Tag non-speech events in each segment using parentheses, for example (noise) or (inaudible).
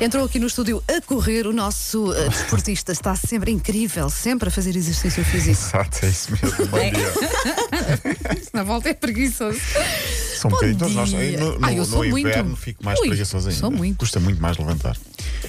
Entrou aqui no estúdio a correr. O nosso eh, desportista está sempre incrível, sempre a fazer exercício físico. Exato, é isso mesmo. Bom dia. (laughs) Na volta é preguiçoso. São um bocadinho todos nós. No, no- Ah, eu sou no muito. inverno fico mais Ui, preguiçoso ainda. sou muito. Custa muito mais levantar.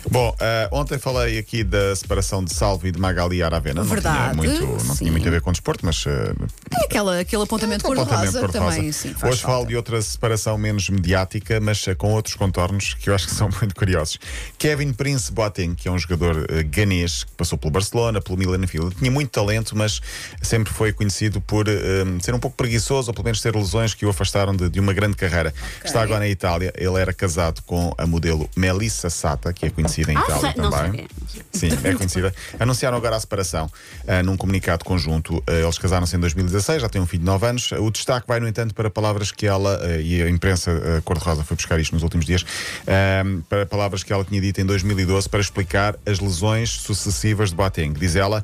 Bom, ah, ontem falei aqui da separação de Salvo e de Magali Aravena. Verdade, Não tinha muito, não sim. tinha muito a ver com desporto, mas ah, É aquela, aquele apontamento Completamente cor-de-rosa também, sim. Hoje falo de outra separação menos mediática, mas com outros contornos que eu acho que são (laughs) muito curiosos. Kevin Prince Boateng, que é um jogador eh, ganês que passou pelo Barcelona, pelo Milan Ele tinha muito talento, mas sempre foi conhecido por eh, ser um pouco preguiçoso ou pelo menos ter lesões que o afastaram de, de uma grande carreira. Está agora na Itália. Ele era casado com a modelo Melissa Sata, que é conhecida em Ah, Itália não também. sabia. Sim, é conhecida. Anunciaram agora a separação ah, num comunicado conjunto. Eles casaram-se em 2016, já têm um filho de 9 anos. O destaque vai, no entanto, para palavras que ela, ah, e a imprensa ah, cor-de-rosa foi buscar isto nos últimos dias, ah, para palavras que ela tinha dito em 2012 para explicar as lesões sucessivas de Boateng. Diz ela: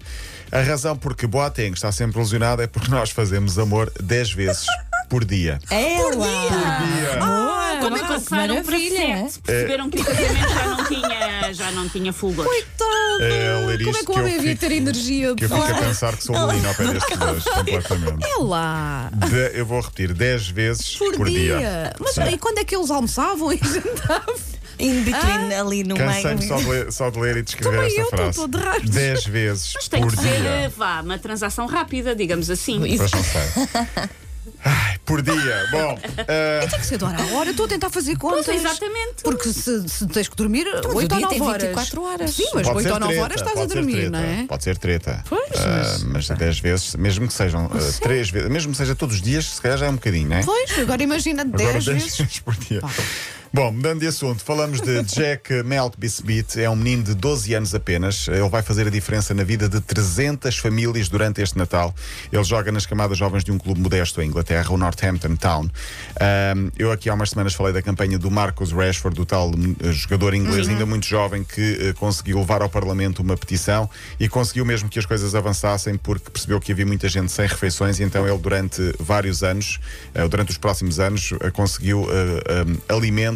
a razão por que Boateng está sempre lesionado é porque nós fazemos amor 10 vezes por dia. Ela! Ah, como é que passaram para maravilha. sete. Perceberam que o casamento já não tinha, já não tinha fulgor. Coitado! É, ler Como isto é que o eu homem havia fico- ter energia? Que eu fico a pensar que sou um menino ao pé destes (laughs) dois, completamente. É lá! De- eu vou repetir 10 vezes Por, por, dia. Mas Sim. e quando é que eles almoçavam e (laughs) jantavam? In between, ali no Cansei-me meio. só de, ler, só de ler e de escrever Também esta eu, frase. tô de raios. 10 vezes Mas tem por que ser, dia. vá, uma transação rápida, digamos assim. Pois não sei. (laughs) Ai, por dia. Bom, ah, Tem que ser de hora a hora. Estou a tentar fazer contas. Pois, exatamente. Porque se, se tens que dormir mas 8 o ou dia tem 9 horas. 24 horas. Sim, mas pode 8 ser ou 9 treta, horas estás a dormir, treta, não é? Pode ser treta. Pois, Ah, mas 10 vezes, mesmo que sejam 3 vezes, mesmo que seja todos os dias, se calhar já é um bocadinho, não é? Pois, agora imagina Agora 10 10 vezes. vezes por dia. Bom, mudando de assunto, falamos de (laughs) Jack Melkbisbit, é um menino de 12 anos apenas. Ele vai fazer a diferença na vida de 300 famílias durante este Natal. Ele joga nas camadas jovens de um clube modesto em Inglaterra, o Northampton Town. Ahm, eu aqui há umas semanas falei da campanha do Marcus Rashford, do tal eh, jogador inglês ainda muito jovem que eh, conseguiu levar ao Parlamento uma petição e conseguiu mesmo que as coisas avançassem porque percebeu que havia muita gente sem refeições e então ele durante vários anos, eh, durante os próximos anos, eh, conseguiu eh, eh,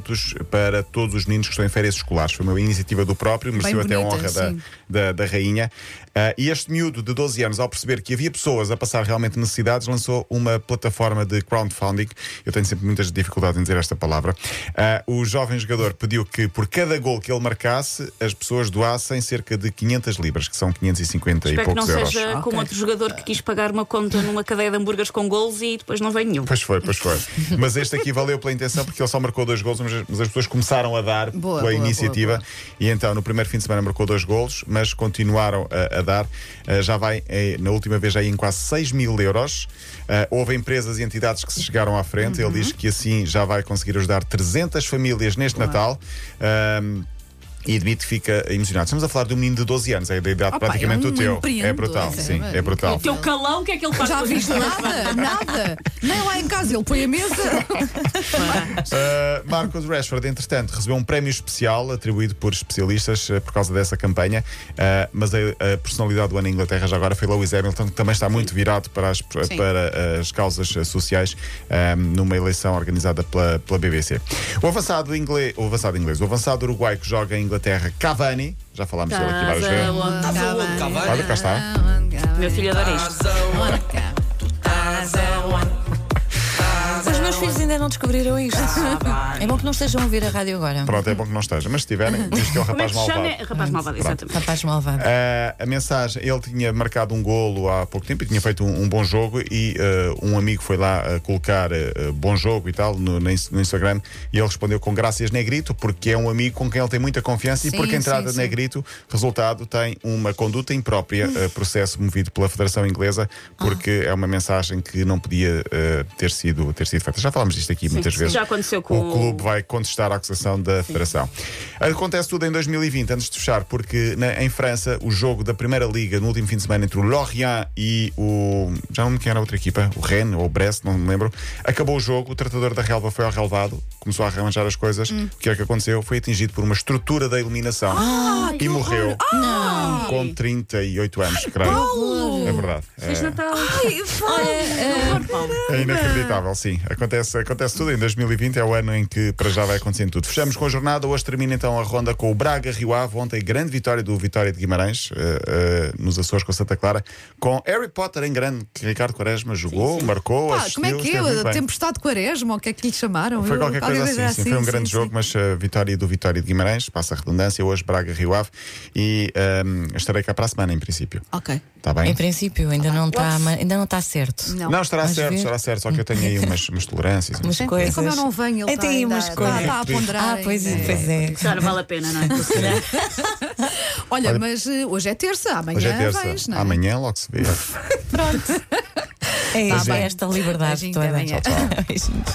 alimentos para todos os meninos que estão em férias escolares. Foi uma iniciativa do próprio, mereceu até a honra da, da, da rainha. Ah, e este miúdo de 12 anos, ao perceber que havia pessoas a passar realmente necessidades, lançou uma plataforma de crowdfunding. Eu tenho sempre muitas dificuldades em dizer esta palavra. Ah, o jovem jogador pediu que por cada gol que ele marcasse, as pessoas doassem cerca de 500 libras, que são 550 Espero e que não poucos euros. seja como Ok. outro jogador que quis pagar uma conta numa cadeia de hambúrgueres com gols e depois não veio nenhum. Pois foi, pois foi. Mas este aqui valeu pela intenção porque ele só marcou dois gols, mas mas as pessoas começaram a dar Boa, pela boa, iniciativa. boa, E então, no primeiro fim de semana, marcou dois gols, mas continuaram a, a dar. Uh, já vai, eh, na última vez, já ia em quase 6 mil euros. Uh, houve empresas e entidades que se chegaram à frente. Ele diz que assim já vai conseguir ajudar 300 famílias neste Natal. Um, e admito que fica emocionado. Estamos a falar de um menino de 12 anos, é da idade Opa, praticamente é um do teu. É brutal, é, sim, é, é brutal. O teu calão, o que é que ele faz Já viste nada? Nada. Nem lá em casa ele põe a mesa. Uh, (laughs) Marcos Rashford, entretanto, recebeu um prémio especial atribuído por especialistas uh, por causa dessa campanha, uh, mas a, a personalidade do ano em Inglaterra já agora foi Lewis Hamilton, que também está muito virado para as, para as causas sociais um, numa eleição organizada pela, pela BBC. O avançado inglês, o avançado inglês, o avançado uruguai que joga em Inglaterra, Cavani, já falámos dele aqui várias vezes. Olha, cá está. Meu filho adora isto. Filhos ainda não descobriram isto. É bom que não estejam a ouvir a rádio agora. Pronto, é bom que não esteja, mas se tiverem, diz que é um é rapaz malvado. Rapaz malvado, exatamente. Rapaz malvado. Uh, a mensagem, ele tinha marcado um golo há pouco tempo e tinha feito um, um bom jogo e uh, um amigo foi lá uh, colocar uh, bom jogo e tal no, no Ins- no Instagram e ele respondeu com graças Negrito porque é um amigo com quem ele tem muita confiança e Sim, porque a entrada sim, de sim. Negrito, resultado, tem uma conduta imprópria, uh, processo movido pela Federação Inglesa porque é uma mensagem que não podia uh, ter, sido, ter sido feita. Já falámos disto aqui muitas sim, vezes. já aconteceu com o o- clube vai contestar a acusação da Federação. Acontece tudo em 2020, antes de fechar, porque na- em França o jogo da Primeira Liga no último fim de semana entre o Lorient e o. Já não me lembro quem era a outra equipa, o Rennes ou o Brest, não me lembro. Acabou o jogo, o tratador da relva foi ao relvado, começou a arranjar as coisas. O que é que aconteceu? Foi atingido por uma estrutura da iluminação e morreu com 38 anos, creio. É verdade. Feliz É, Natal. Ai. Horror, Paulo. é inacreditável, sim. Acontece acontece, acontece tudo. Em 2020 é o ano em que para já vai acontecendo tudo. Fechamos com a jornada. Hoje termina então a ronda com o Braga Rio Ave. Ontem, grande vitória do Vitória de Guimarães, eh, eh, nos Açores com Santa Clara, com Harry Potter em grande, que Ricardo Quaresma jogou, marcou, Pá, assistiu. como é que é? Tempestade de Quaresma, ou o que é que lhe chamaram? Foi qualquer coisa assim, sim. Foi um grande sim, jogo, sim. mas a vitória do Vitória de Guimarães, passa a redundância, hoje Braga Rio Ave e ehm, estarei cá para a semana, em princípio. Ok. Está bem? Em princípio, ainda não está ainda não está certo. Não. Não, estará Vamos certo, ver. estará certo, só que eu tenho aí umas, umas (laughs) tolerâncias. Umas Sim, coisas. Como eu não venho, ele É, está tem ainda- umas está- coisas. está a ponderar. Ah, pois é, pois é. Claro, vale a pena, não é? (laughs) (laughs) Olha, mas eh, hoje é terça, amanhã Hoje é terça. vens, não é? Amanhã logo se vê. (laughs) Pronto. É Tá esta, liberdade toda. amanhã. Beijinhos.